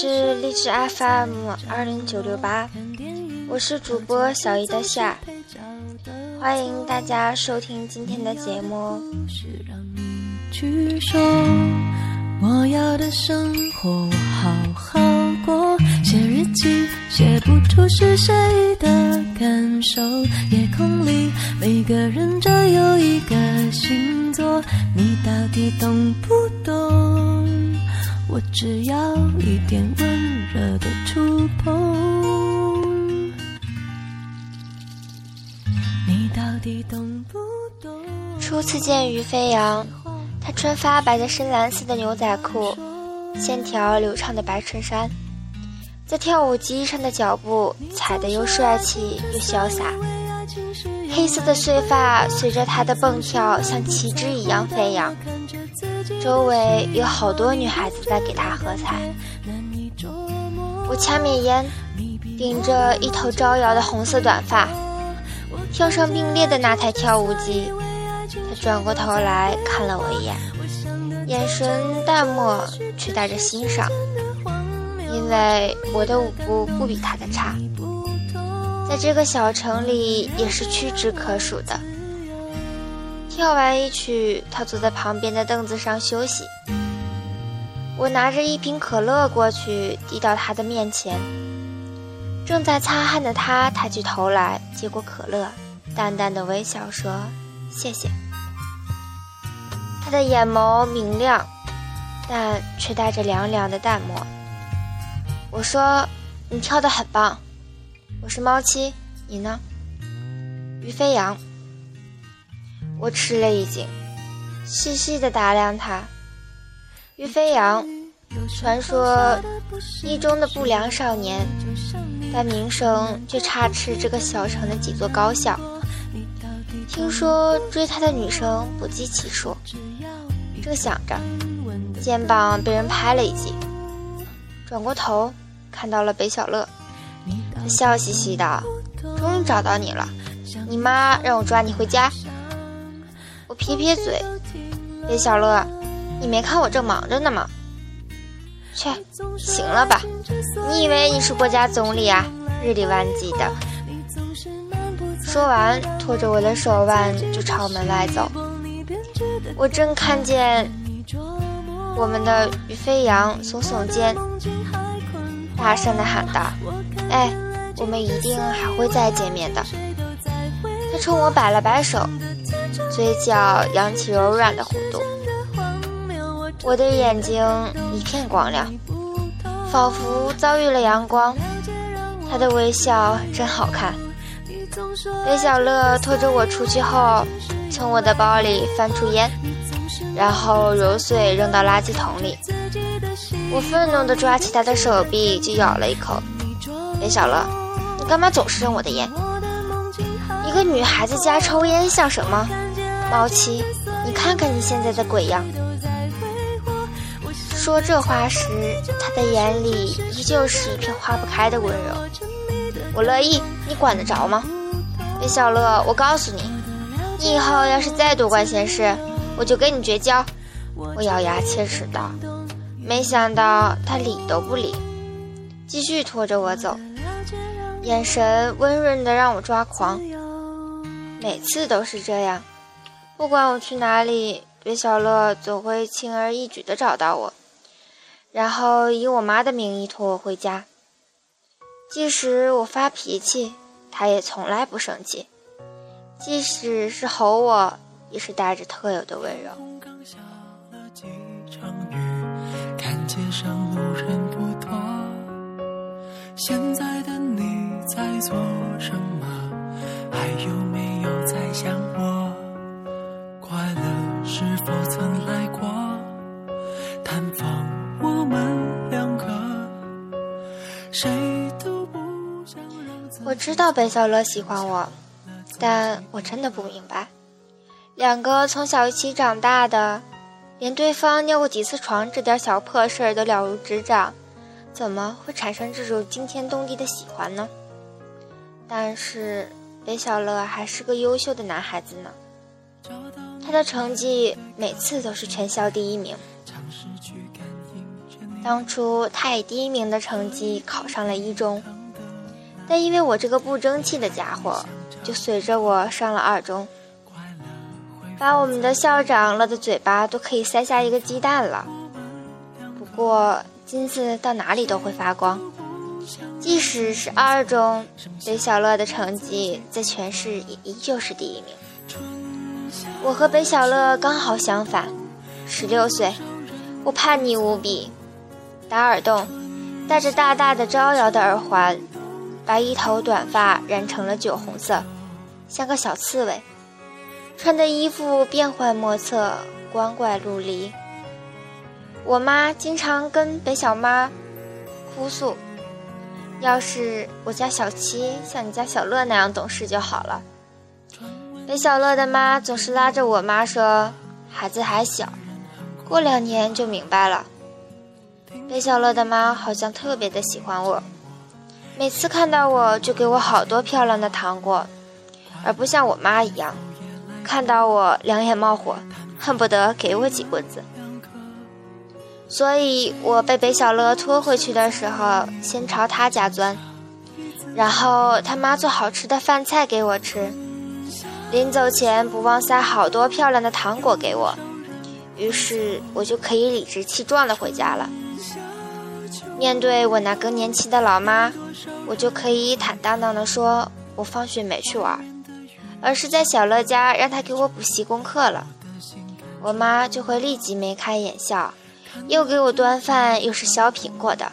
是励志 FM 二零九六八，我是主播小姨的夏，欢迎大家收听今天的节目。去说我要的生活，我好好过。写日记，写不出是谁的感受。夜空里每个人都有一个星座，你到底懂不懂？我只要一点温热的触碰。你到底懂不懂？初次见于飞扬。他穿发白的深蓝色的牛仔裤，线条流畅的白衬衫，在跳舞机上的脚步踩得又帅气又潇洒。黑色的碎发随着他的蹦跳像旗帜一样飞扬，周围有好多女孩子在给他喝彩。我掐灭烟，顶着一头招摇的红色短发，跳上并列的那台跳舞机。他转过头来看了我一眼，眼神淡漠却带着欣赏，因为我的舞步不比他的差，在这个小城里也是屈指可数的。跳完一曲，他坐在旁边的凳子上休息。我拿着一瓶可乐过去，递到他的面前。正在擦汗的他抬起头来，接过可乐，淡淡的微笑说：“谢谢。”他的眼眸明亮，但却带着凉凉的淡漠。我说：“你跳得很棒。”我是猫七，你呢？于飞扬。我吃了一惊，细细的打量他。于飞扬，传说一中的不良少年，但名声却差斥这个小城的几座高校。听说追他的女生不计其数。正想着，肩膀被人拍了一记，转过头看到了北小乐，他笑嘻嘻的：“终于找到你了，你妈让我抓你回家。”我撇撇嘴：“北小乐，你没看我正忙着呢吗？”“切，行了吧？你以为你是国家总理啊？日理万机的。”说完，拖着我的手腕就朝门外走。我正看见我们的于飞扬耸耸肩，大声的喊道：“哎，我们一定还会再见面的。”他冲我摆了摆手，嘴角扬起柔软的弧度。我的眼睛一片光亮，仿佛遭遇了阳光。他的微笑真好看。北小乐拖着我出去后。从我的包里翻出烟，然后揉碎扔到垃圾桶里。我愤怒地抓起他的手臂就咬了一口。别小乐，你干嘛总是扔我的烟？一个女孩子家抽烟像什么？猫七，你看看你现在的鬼样。说这话时，他的眼里依旧是一片化不开的温柔。我乐意，你管得着吗？别小乐，我告诉你。你以后要是再多管闲事，我就跟你绝交！我咬牙切齿道。没想到他理都不理，继续拖着我走，眼神温润的让我抓狂。每次都是这样，不管我去哪里，别小乐总会轻而易举的找到我，然后以我妈的名义拖我回家。即使我发脾气，他也从来不生气。即使是吼我，也是带着特有的温柔。现在的你在做什么？还有没有在想？快乐是否曾来过？探访我们两个，谁都不想让。我知道北小乐喜欢我。但我真的不明白，两个从小一起长大的，连对方尿过几次床这点小破事儿都了如指掌，怎么会产生这种惊天动地的喜欢呢？但是北小乐还是个优秀的男孩子呢，找到他的成绩每次都是全校第一名。当初他以第一名的成绩考上了一中，但因为我这个不争气的家伙，就随着我上了二中，把我们的校长乐的嘴巴都可以塞下一个鸡蛋了。不过金子到哪里都会发光，即使是二中，北小乐的成绩在全市也依旧是第一名。我和北小乐刚好相反，十六岁，我叛逆无比。打耳洞，戴着大大的招摇的耳环，把一头短发染成了酒红色，像个小刺猬。穿的衣服变幻莫测，光怪陆离。我妈经常跟北小妈哭诉：“要是我家小七像你家小乐那样懂事就好了。”北小乐的妈总是拉着我妈说：“孩子还小，过两年就明白了。”北小乐的妈好像特别的喜欢我，每次看到我就给我好多漂亮的糖果，而不像我妈一样，看到我两眼冒火，恨不得给我几棍子。所以我被北小乐拖回去的时候，先朝他家钻，然后他妈做好吃的饭菜给我吃，临走前不忘塞好多漂亮的糖果给我，于是我就可以理直气壮的回家了。面对我那更年期的老妈，我就可以坦荡荡的说，我放学没去玩，而是在小乐家让他给我补习功课了。我妈就会立即眉开眼笑，又给我端饭，又是削苹果的。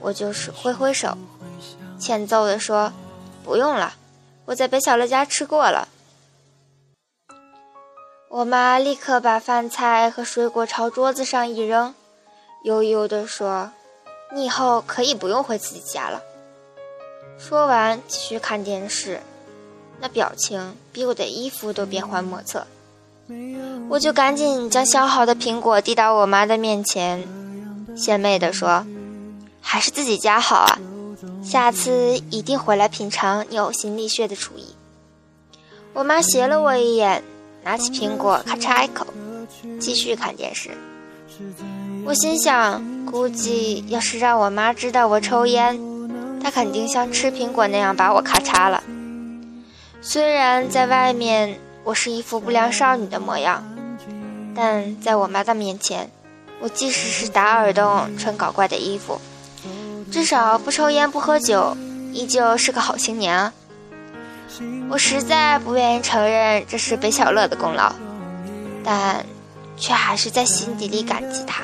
我就是挥挥手，欠揍的说，不用了，我在北小乐家吃过了。我妈立刻把饭菜和水果朝桌子上一扔，悠悠地说。你以后可以不用回自己家了。说完，继续看电视，那表情比我的衣服都变幻莫测。我就赶紧将削好的苹果递到我妈的面前，献媚地说：“还是自己家好啊，下次一定回来品尝你呕心沥血的厨艺。”我妈斜了我一眼，拿起苹果咔嚓一口，继续看电视。我心想，估计要是让我妈知道我抽烟，她肯定像吃苹果那样把我咔嚓了。虽然在外面我是一副不良少女的模样，但在我妈的面前，我即使是打耳洞、穿搞怪的衣服，至少不抽烟不喝酒，依旧是个好青年啊。我实在不愿意承认这是北小乐的功劳，但却还是在心底里感激他。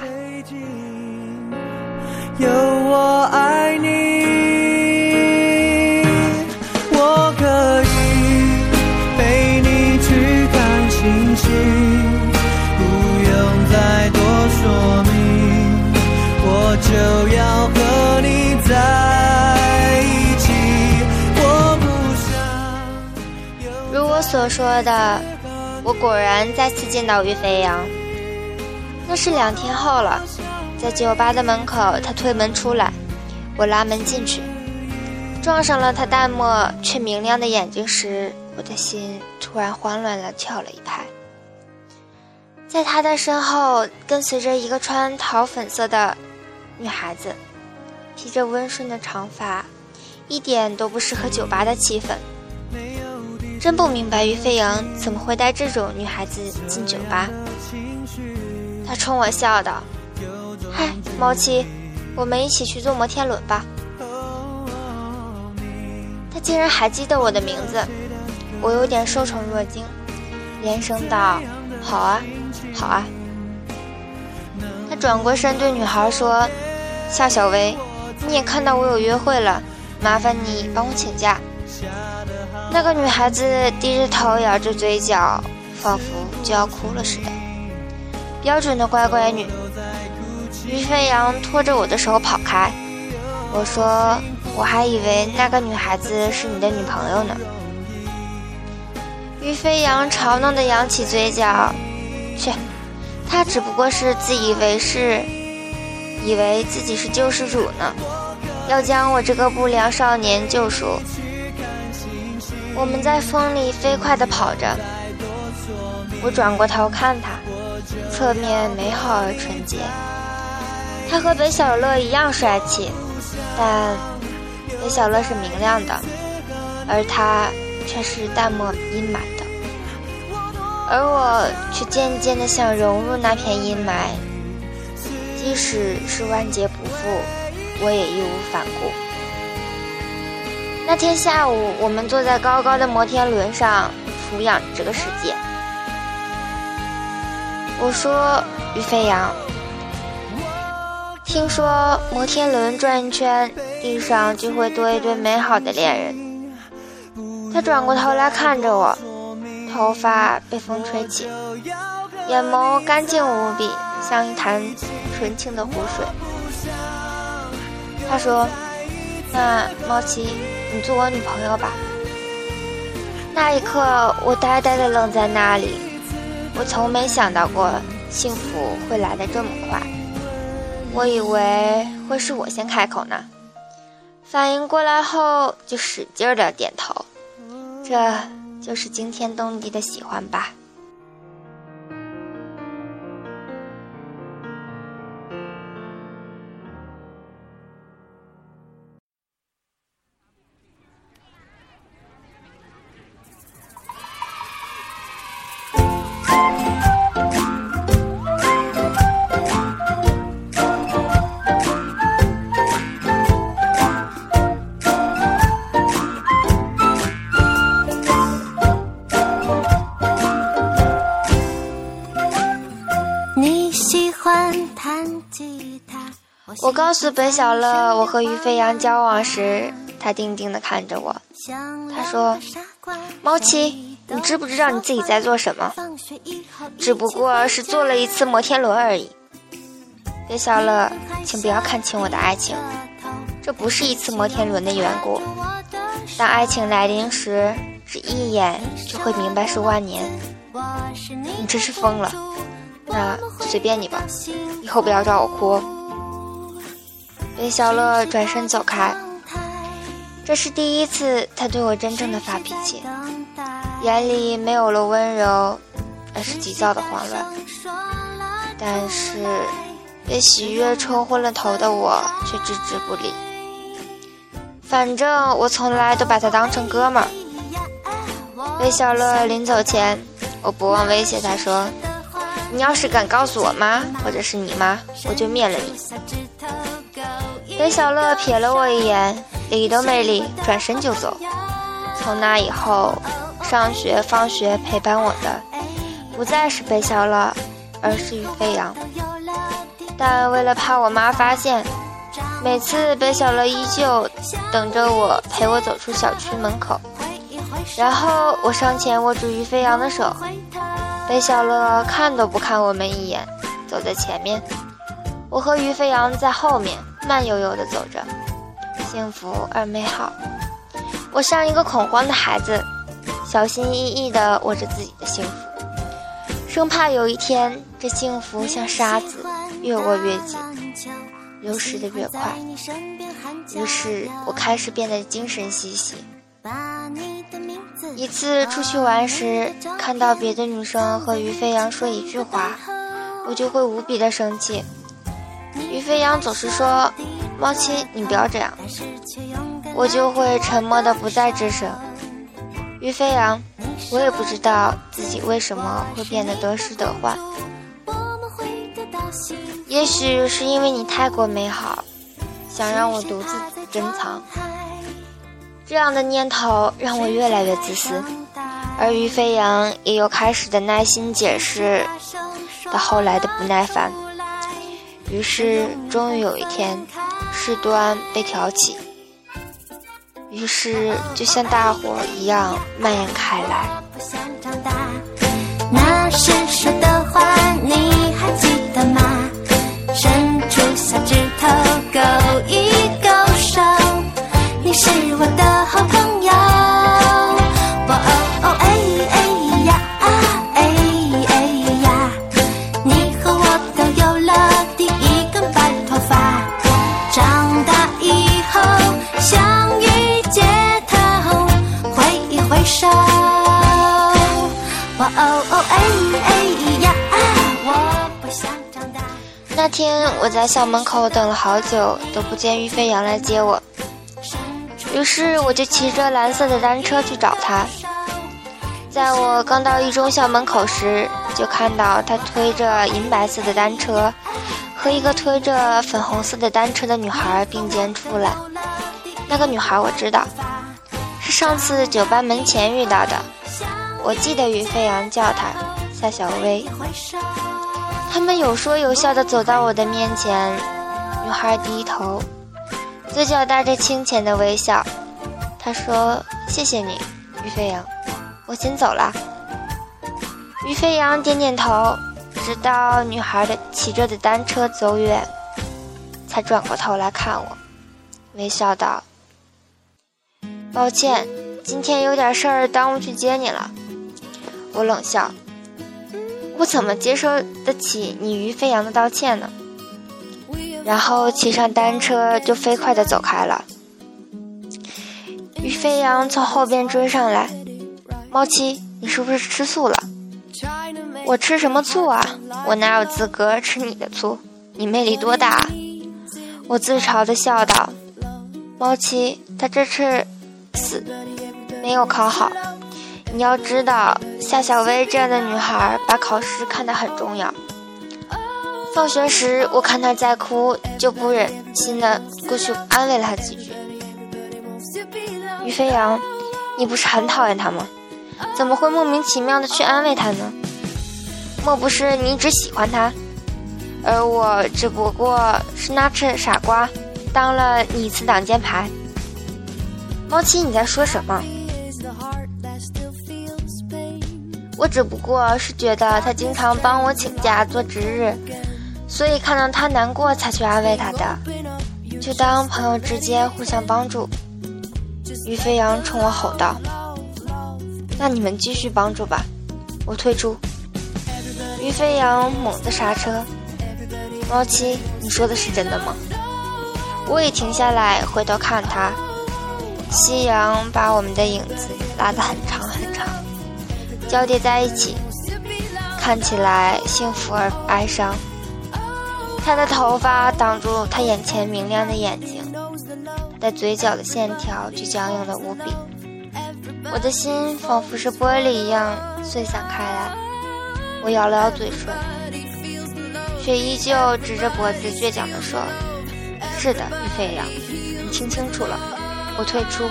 有我爱你，所说的，我果然再次见到于飞扬，那是两天后了。在酒吧的门口，他推门出来，我拉门进去，撞上了他淡漠却明亮的眼睛时，我的心突然慌乱了，跳了一拍。在他的身后，跟随着一个穿桃粉色的女孩子，披着温顺的长发，一点都不适合酒吧的气氛。真不明白于飞扬怎么会带这种女孩子进酒吧。他冲我笑道。嗨，猫七，我们一起去坐摩天轮吧。他竟然还记得我的名字，我有点受宠若惊，连声道：“好啊，好啊。”他转过身对女孩说：“夏小薇，你也看到我有约会了，麻烦你帮我请假。”那个女孩子低着头，咬着嘴角，仿佛就要哭了似的，标准的乖乖女。于飞扬拖着我的手跑开，我说：“我还以为那个女孩子是你的女朋友呢。”于飞扬嘲弄地扬起嘴角，去，他只不过是自以为是，以为自己是救世主呢，要将我这个不良少年救赎。我们在风里飞快地跑着，我转过头看他，侧面美好而纯洁。他和北小乐一样帅气，但北小乐是明亮的，而他却是淡漠阴霾的，而我却渐渐地想融入那片阴霾，即使是万劫不复，我也义无反顾。那天下午，我们坐在高高的摩天轮上，俯仰这个世界。我说：“于飞扬。”听说摩天轮转一圈，地上就会多一对美好的恋人。他转过头来看着我，头发被风吹起，眼眸干净无比，像一潭纯净的湖水。他说：“那猫七，你做我女朋友吧。”那一刻，我呆呆的愣在那里。我从没想到过幸福会来的这么快。我以为会是我先开口呢，反应过来后就使劲的点头，这就是惊天动地的喜欢吧。我告诉本小乐，我和于飞扬交往时，他定定地看着我。他说：“猫七，你知不知道你自己在做什么？只不过是坐了一次摩天轮而已。”北小乐，请不要看轻我的爱情，这不是一次摩天轮的缘故。当爱情来临时，只一眼就会明白是万年。你真是疯了。那随便你吧，以后不要找我哭。北小乐转身走开，这是第一次他对我真正的发脾气，眼里没有了温柔，而是急躁的慌乱。但是被喜悦冲昏了头的我却置之不理。反正我从来都把他当成哥们儿。北小乐临走前，我不忘威胁他说。你要是敢告诉我妈，或者是你妈，我就灭了你。北小乐瞥了我一眼，理都没理，转身就走。从那以后，上学放学陪伴我的，不再是北小乐，而是于飞扬。但为了怕我妈发现，每次北小乐依旧等着我陪我走出小区门口，然后我上前握住于飞扬的手。北小乐看都不看我们一眼，走在前面，我和于飞扬在后面慢悠悠地走着，幸福而美好。我像一个恐慌的孩子，小心翼翼地握着自己的幸福，生怕有一天这幸福像沙子越握越紧，流失的越快。于是我开始变得精神兮兮。一次出去玩时，看到别的女生和于飞扬说一句话，我就会无比的生气。于飞扬总是说：“猫七，你不要这样。”我就会沉默的不再吱声。于飞扬，我也不知道自己为什么会变得得失得患。也许是因为你太过美好，想让我独自珍藏。这样的念头让我越来越自私，而于飞扬也有开始的耐心解释，到后来的不耐烦。于是，终于有一天，事端被挑起，于是就像大火一样蔓延开来。那时说的话，你还记得吗？伸出小指头，天我在校门口等了好久，都不见于飞扬来接我，于是我就骑着蓝色的单车去找他。在我刚到一中校门口时，就看到他推着银白色的单车，和一个推着粉红色的单车的女孩并肩出来。那个女孩我知道，是上次酒吧门前遇到的。我记得于飞扬叫她夏小薇。他们有说有笑地走到我的面前，女孩低头，嘴角带着清浅的微笑。她说：“谢谢你，于飞扬，我先走了。”于飞扬点点头，直到女孩的骑着的单车走远，才转过头来看我，微笑道：“抱歉，今天有点事儿耽误去接你了。”我冷笑。我怎么接受得起你于飞扬的道歉呢？然后骑上单车就飞快地走开了。于飞扬从后边追上来，猫七，你是不是吃醋了？我吃什么醋啊？我哪有资格吃你的醋？你魅力多大啊？我自嘲地笑道。猫七，他这次死没有考好。你要知道，夏小薇这样的女孩把考试看得很重要。放学时，我看她在哭，就不忍心的过去安慰了她几句。于飞扬，你不是很讨厌她吗？怎么会莫名其妙的去安慰她呢？莫不是你只喜欢她，而我只不过是拿着傻瓜当了你一次挡箭牌？猫七，你在说什么？我只不过是觉得他经常帮我请假做值日，所以看到他难过才去安慰他的，就当朋友之间互相帮助。于飞扬冲我吼道：“那你们继续帮助吧，我退出。”于飞扬猛地刹车：“猫七，你说的是真的吗？”我也停下来回头看他，夕阳把我们的影子拉得很长很长。交叠在一起，看起来幸福而哀伤。他的头发挡住他眼前明亮的眼睛，但嘴角的线条却僵硬的无比。我的心仿佛是玻璃一样碎散开来。我咬了咬嘴唇，却依旧直着脖子倔强地说：“是的，于飞扬，你听清楚了，我退出。”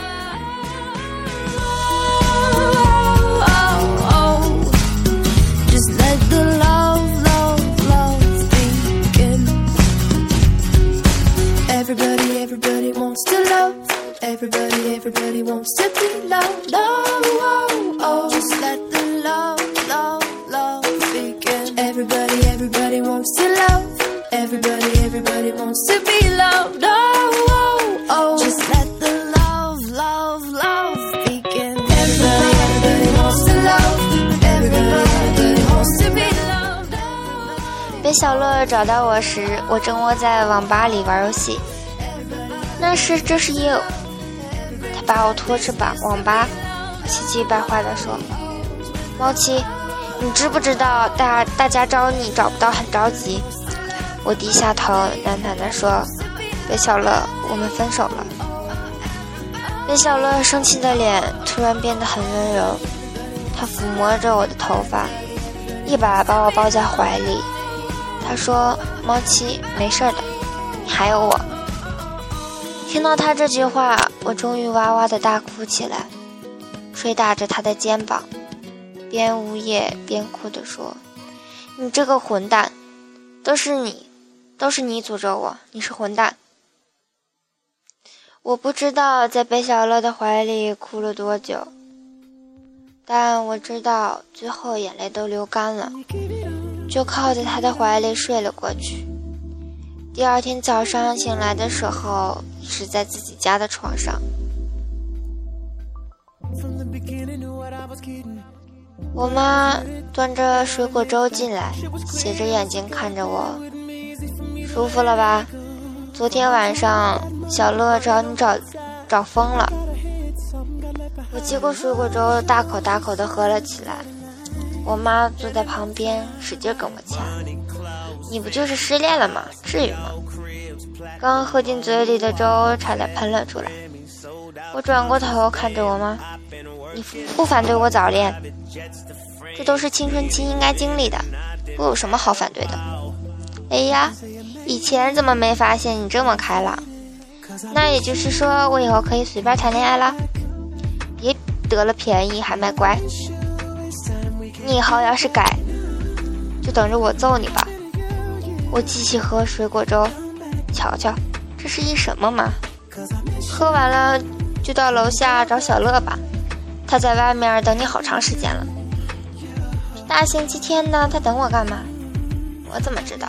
Everybody, everybody wants to be loved. Oh, oh, Just let the love, love, love begin. Everybody, everybody wants to love. Everybody, everybody wants to be loved. Oh, oh, oh, Just let the love, love, love begin. Everybody, everybody wants to love. Everybody, everybody wants to be loved. 北小乐找到我时，我正窝在网吧里玩游戏。但是这是夜把我拖至把网吧，气急败坏地说：“猫七，你知不知道大大家找你找不到很着急？”我低下头喃喃地说：“北小乐，我们分手了。”北小乐生气的脸突然变得很温柔，他抚摸着我的头发，一把把我抱在怀里。他说：“猫七，没事的，你还有我。”听到他这句话，我终于哇哇的大哭起来，捶打着他的肩膀，边呜咽边哭的说：“你这个混蛋，都是你，都是你诅咒我，你是混蛋。”我不知道在北小乐的怀里哭了多久，但我知道最后眼泪都流干了，就靠在他的怀里睡了过去。第二天早上醒来的时候。是在自己家的床上。我妈端着水果粥进来，斜着眼睛看着我，舒服了吧？昨天晚上小乐找你找找疯了。我接过水果粥，大口大口的喝了起来。我妈坐在旁边使劲跟我掐。你不就是失恋了吗？至于吗？刚喝进嘴里的粥差点喷了出来。我转过头看着我妈，你不反对我早恋？这都是青春期应该经历的，我有什么好反对的？哎呀，以前怎么没发现你这么开朗？那也就是说，我以后可以随便谈恋爱了？别得了便宜还卖乖！你以后要是改，就等着我揍你吧！我继续喝水果粥，瞧瞧，这是一什么嘛？喝完了就到楼下找小乐吧，他在外面等你好长时间了。大星期天呢，他等我干嘛？我怎么知道？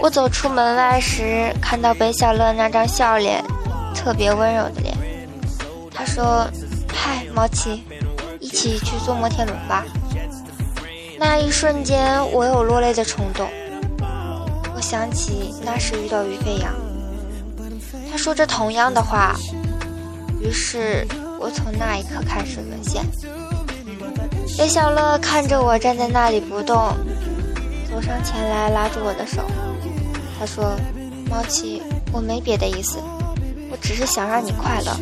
我走出门外时，看到北小乐那张笑脸，特别温柔的脸。他说：“嗨，毛奇，一起去坐摩天轮吧。”那一瞬间，我有落泪的冲动。想起那时遇到于飞扬，他说着同样的话，于是我从那一刻开始沦陷。北小乐看着我站在那里不动，走上前来拉住我的手。他说：“毛奇，我没别的意思，我只是想让你快乐。”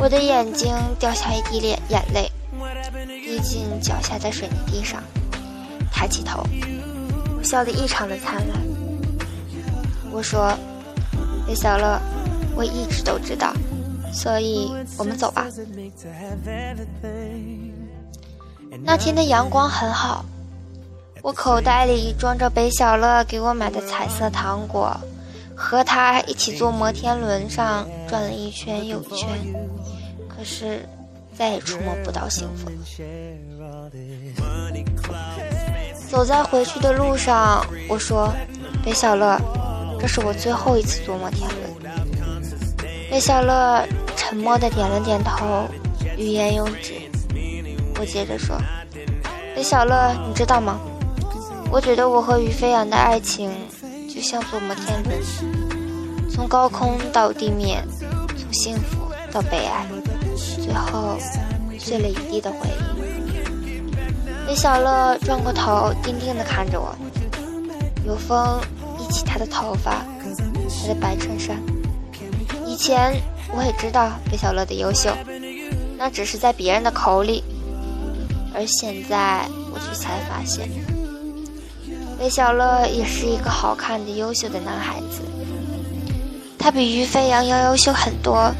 我的眼睛掉下一滴眼眼泪，滴进脚下的水泥地上。抬起头，笑得异常的灿烂。我说：“李小乐，我一直都知道，所以我们走吧。”那天的阳光很好。我口袋里装着北小乐给我买的彩色糖果，和他一起坐摩天轮上转了一圈又一圈，可是再也触摸不到幸福了。走在回去的路上，我说：“北小乐，这是我最后一次坐摩天轮。”北小乐沉默的点了点头，欲言又止。我接着说：“北小乐，你知道吗？”我觉得我和于飞扬的爱情，就像坐摩天轮，从高空到地面，从幸福到悲哀，最后碎了一地的回忆。李小乐转过头，定定地看着我，有风一起他的头发，他的白衬衫。以前我也知道北小乐的优秀，那只是在别人的口里，而现在我却才发现。韦小乐也是一个好看的、优秀的男孩子，他比于飞扬要优秀很多，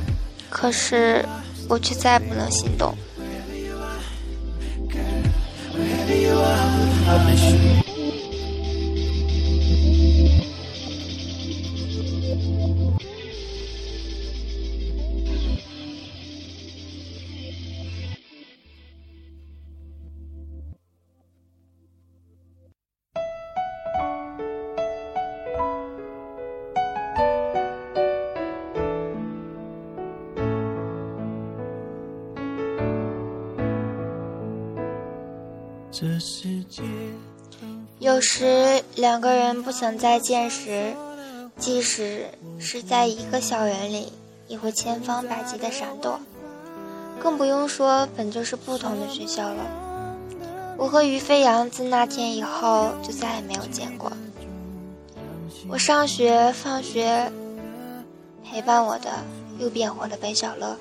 可是我却再不能心动。有两个人不想再见时，即使是在一个校园里，也会千方百计的闪躲，更不用说本就是不同的学校了。我和于飞扬自那天以后就再也没有见过。我上学放学，陪伴我的又变回了北小乐。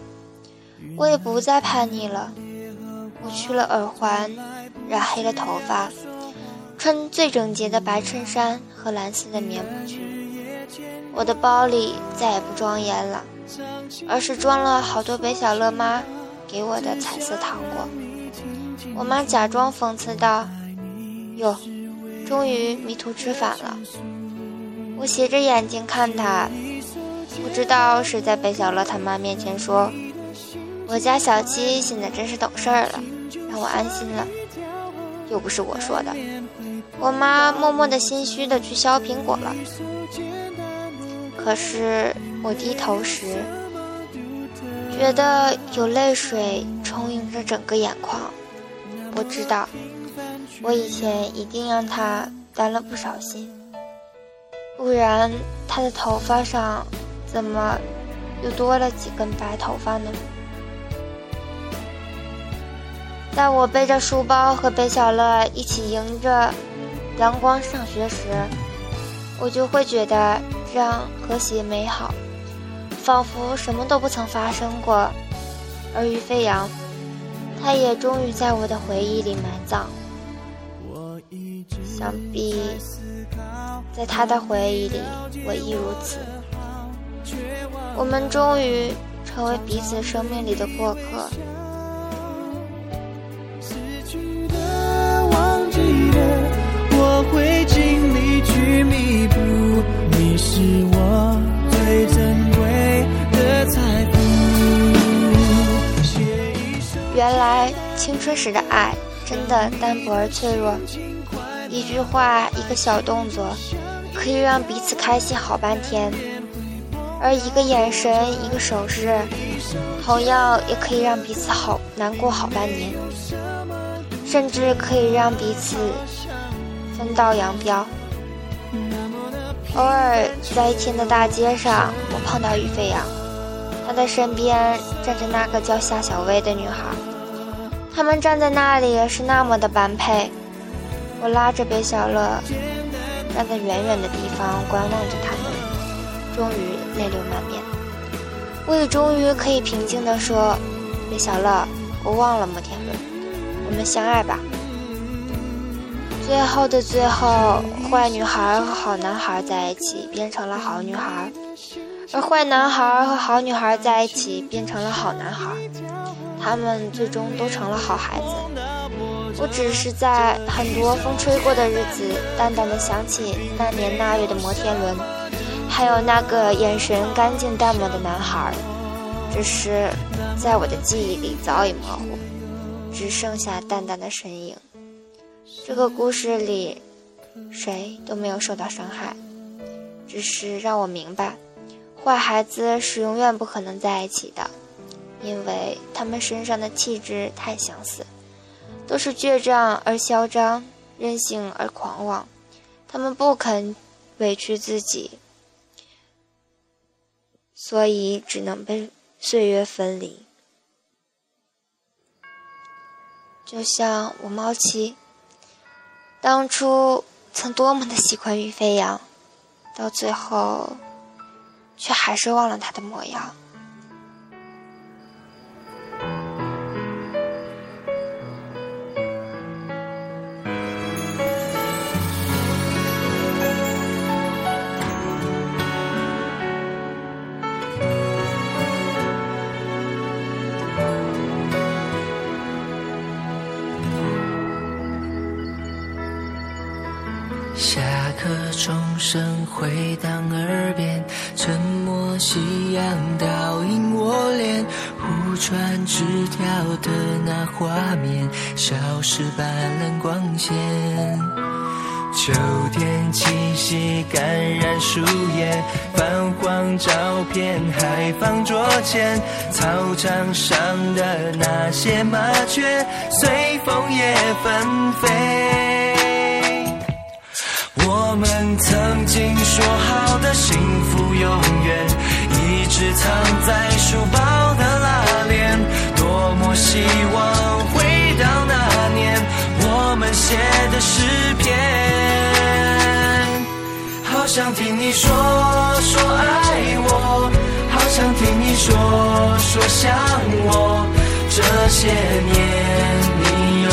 我也不再叛逆了，我去了耳环。染黑了头发，穿最整洁的白衬衫和蓝色的棉布裙。我的包里再也不装烟了，而是装了好多北小乐妈给我的彩色糖果。我妈假装讽刺道：“哟，终于迷途知返了。”我斜着眼睛看她，不知道是在北小乐他妈面前说：“我家小七现在真是懂事儿了，让我安心了。”又不是我说的。我妈默默的心虚的去削苹果了。可是我低头时，觉得有泪水充盈着整个眼眶。我知道，我以前一定让她担了不少心，不然她的头发上怎么又多了几根白头发呢？在我背着书包和北小乐一起迎着阳光上学时，我就会觉得这样和谐美好，仿佛什么都不曾发生过。而于飞扬，他也终于在我的回忆里埋葬。想必在他的回忆里，我亦如此。我们终于成为彼此生命里的过客。原来青春时的爱真的单薄而脆弱，一句话，一个小动作，可以让彼此开心好半天；而一个眼神，一个手势，同样也可以让彼此好难过好半年，甚至可以让彼此分道扬镳。偶尔在一天的大街上，我碰到于飞扬，他的身边站着那个叫夏小薇的女孩。他们站在那里是那么的般配，我拉着北小乐，站在远远的地方观望着他们，终于泪流满面。我也终于可以平静地说：“北小乐，我忘了摩天轮，我们相爱吧。”最后的最后，坏女孩和好男孩在一起变成了好女孩，而坏男孩和好女孩在一起变成了好男孩。他们最终都成了好孩子。我只是在很多风吹过的日子，淡淡的想起那年那月的摩天轮，还有那个眼神干净淡漠的男孩。只是在我的记忆里早已模糊，只剩下淡淡的身影。这个故事里，谁都没有受到伤害，只是让我明白，坏孩子是永远不可能在一起的。因为他们身上的气质太相似，都是倔强而嚣张，任性而狂妄。他们不肯委屈自己，所以只能被岁月分离。就像我猫七，当初曾多么的喜欢于飞扬，到最后，却还是忘了他的模样。声回荡耳边，沉默夕阳倒映我脸，互传纸条的那画面，消失斑斓光线。秋天气息感染树叶，泛黄照片还放桌前，操场上的那些麻雀，随风也纷飞。我们曾经说好的幸福，永远一直藏在书包的拉链。多么希望回到那年，我们写的诗篇。好想听你说说爱我，好想听你说说想我。这些年，你有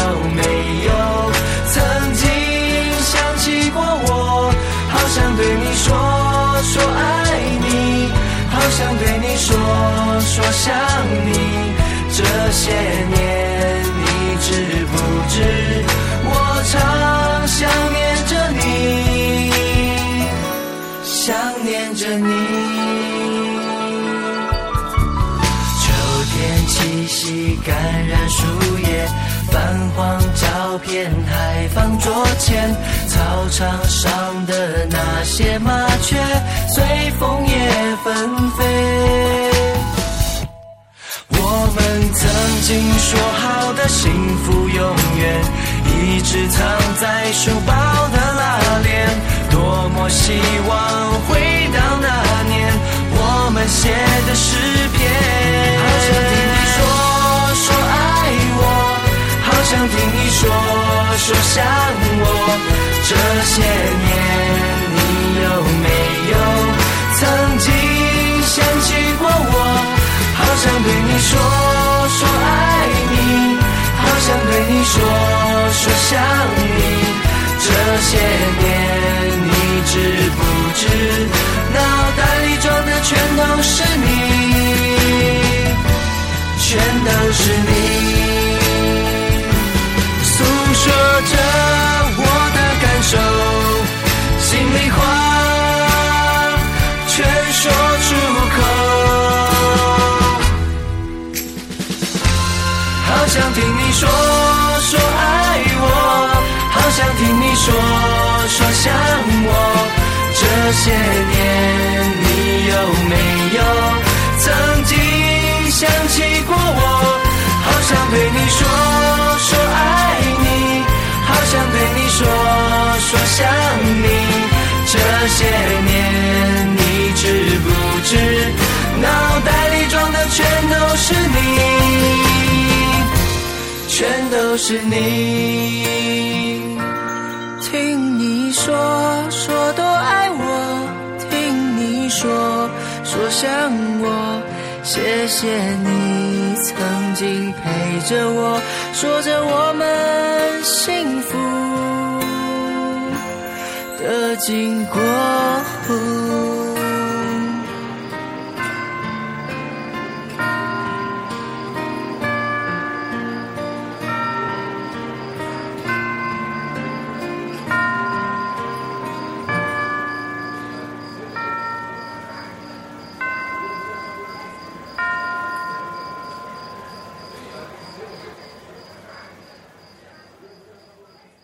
对你说说爱你，好想对你说说想你。这些年你知不知，我常想念着你，想念着你。秋天气息感染树叶，泛黄照片还放桌前。操场上的那些麻雀，随风也纷飞。我们曾经说好的幸福，永远一直藏在书包的拉链。多么希望回到那年，我们写的诗篇。想听你说说想我。这些年，你有没有曾经想起过我？好想对你说说爱你，好想对你说说想你。这些年，你知不知，脑袋里装的全都是你，全都是你，说着我的感受，心里话全说出口。好想听你说说爱我，好想听你说说想我。这些年，你有没有曾经想起过我？好想对你说说全都是你。听你说说多爱我，听你说说想我，谢谢你曾经陪着我，说着我们幸福的经过。